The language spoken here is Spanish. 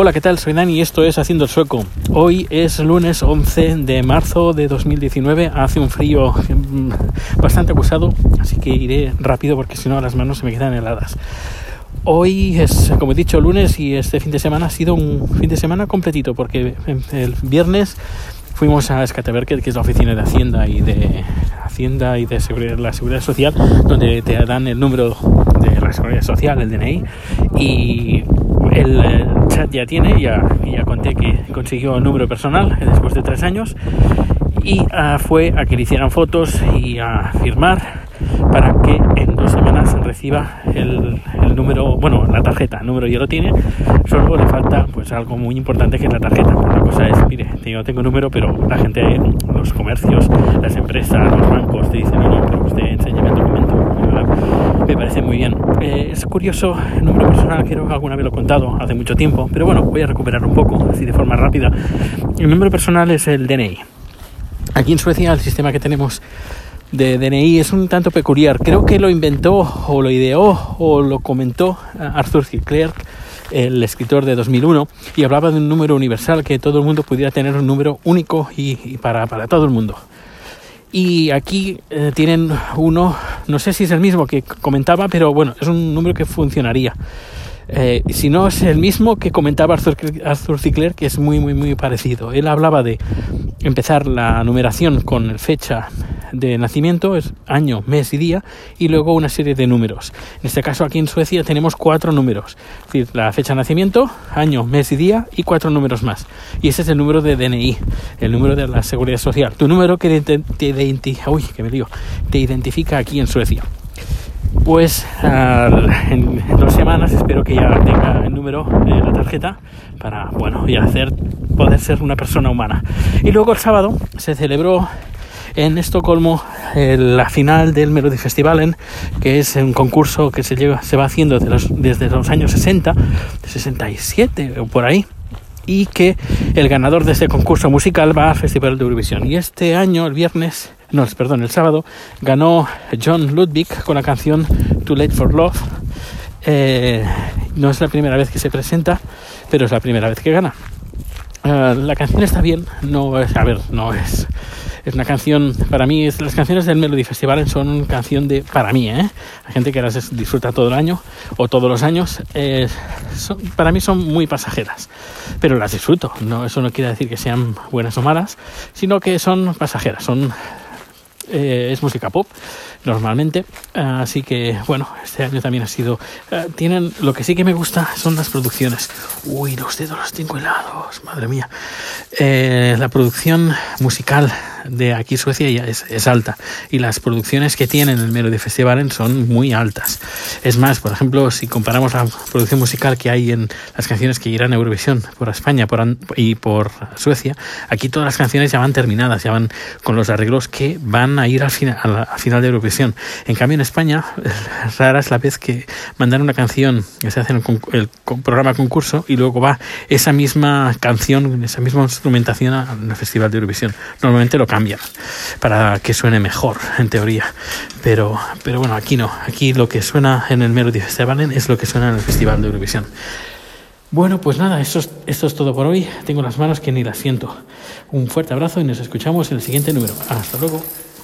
Hola, ¿qué tal? Soy Dani y esto es Haciendo el Sueco. Hoy es lunes 11 de marzo de 2019. Hace un frío mm, bastante acusado, así que iré rápido porque si no las manos se me quedan heladas. Hoy es, como he dicho, lunes y este fin de semana ha sido un fin de semana completito porque el viernes fuimos a Skateverket, que es la oficina de Hacienda y de Hacienda y de seguridad, la Seguridad Social, donde te dan el número de la Seguridad Social, el DNI, y ya tiene, ya, ya conté que consiguió el número personal después de tres años y uh, fue a que le hicieran fotos y a firmar para que en dos semanas reciba el, el, número, bueno, la tarjeta, el número ya lo tiene, solo le falta pues algo muy importante que es la tarjeta. La cosa es, mire, yo tengo número, pero la gente, los comercios, las empresas, los bancos te dicen, no, no, pero usted enséñame el documento. Me parece muy bien. Eh, es curioso, el número personal, creo que alguna vez lo he contado hace mucho tiempo, pero bueno, voy a recuperar un poco, así de forma rápida. El número personal es el DNI. Aquí en Suecia el sistema que tenemos de DNI es un tanto peculiar. Creo que lo inventó o lo ideó o lo comentó Arthur C. Clarke, el escritor de 2001, y hablaba de un número universal, que todo el mundo pudiera tener un número único y, y para, para, todo el mundo. Y aquí eh, tienen uno, no sé si es el mismo que comentaba, pero bueno, es un número que funcionaría. Eh, si no es el mismo que comentaba Arthur, Arthur que es muy, muy, muy parecido. Él hablaba de empezar la numeración con fecha de nacimiento, es año, mes y día, y luego una serie de números. En este caso aquí en Suecia tenemos cuatro números, decir, la fecha de nacimiento, año, mes y día, y cuatro números más. Y ese es el número de DNI, el número de la seguridad social, tu número que te identifica aquí en Suecia pues en dos semanas espero que ya tenga el número de la tarjeta para bueno y hacer poder ser una persona humana y luego el sábado se celebró en Estocolmo la final del Melody Festivalen, que es un concurso que se, lleva, se va haciendo desde los, desde los años 60, 67 o por ahí, y que el ganador de ese concurso musical va al Festival de Eurovisión. Y este año, el viernes, no, perdón, el sábado, ganó John Ludwig con la canción Too Late for Love. Eh, no es la primera vez que se presenta, pero es la primera vez que gana. Uh, la canción está bien, no es, a ver, no es es una canción, para mí, es, las canciones del Melody Festival son canción de, para mí, ¿eh? Hay gente que las disfruta todo el año o todos los años, eh, para mí son muy pasajeras, pero las disfruto. No, eso no quiere decir que sean buenas o malas, sino que son pasajeras, son eh, es música pop normalmente así que bueno este año también ha sido eh, tienen lo que sí que me gusta son las producciones uy los dedos los tengo helados madre mía la producción musical de aquí Suecia ya es, es, alta y las producciones que tienen el Melody Festival son muy altas es más por ejemplo si comparamos la producción musical que hay en las canciones que irán a Eurovisión por España por, y por Suecia aquí todas las canciones ya van terminadas ya van con los arreglos que van a ir al final, al final de Eurovisión. En cambio, en España, rara es la vez que mandan una canción que se hace en el, el, programa concurso y luego va esa misma canción, esa misma instrumentación al Festival de Eurovisión. Normalmente lo cambian para que suene mejor, en teoría. Pero, pero bueno, aquí no. Aquí lo que suena en el Melody Festival es lo que suena en el Festival de Eurovisión. Bueno, pues nada, esto es, esto es todo por hoy. Tengo las manos que ni las siento. Un fuerte abrazo y nos escuchamos en el siguiente número. Hasta luego.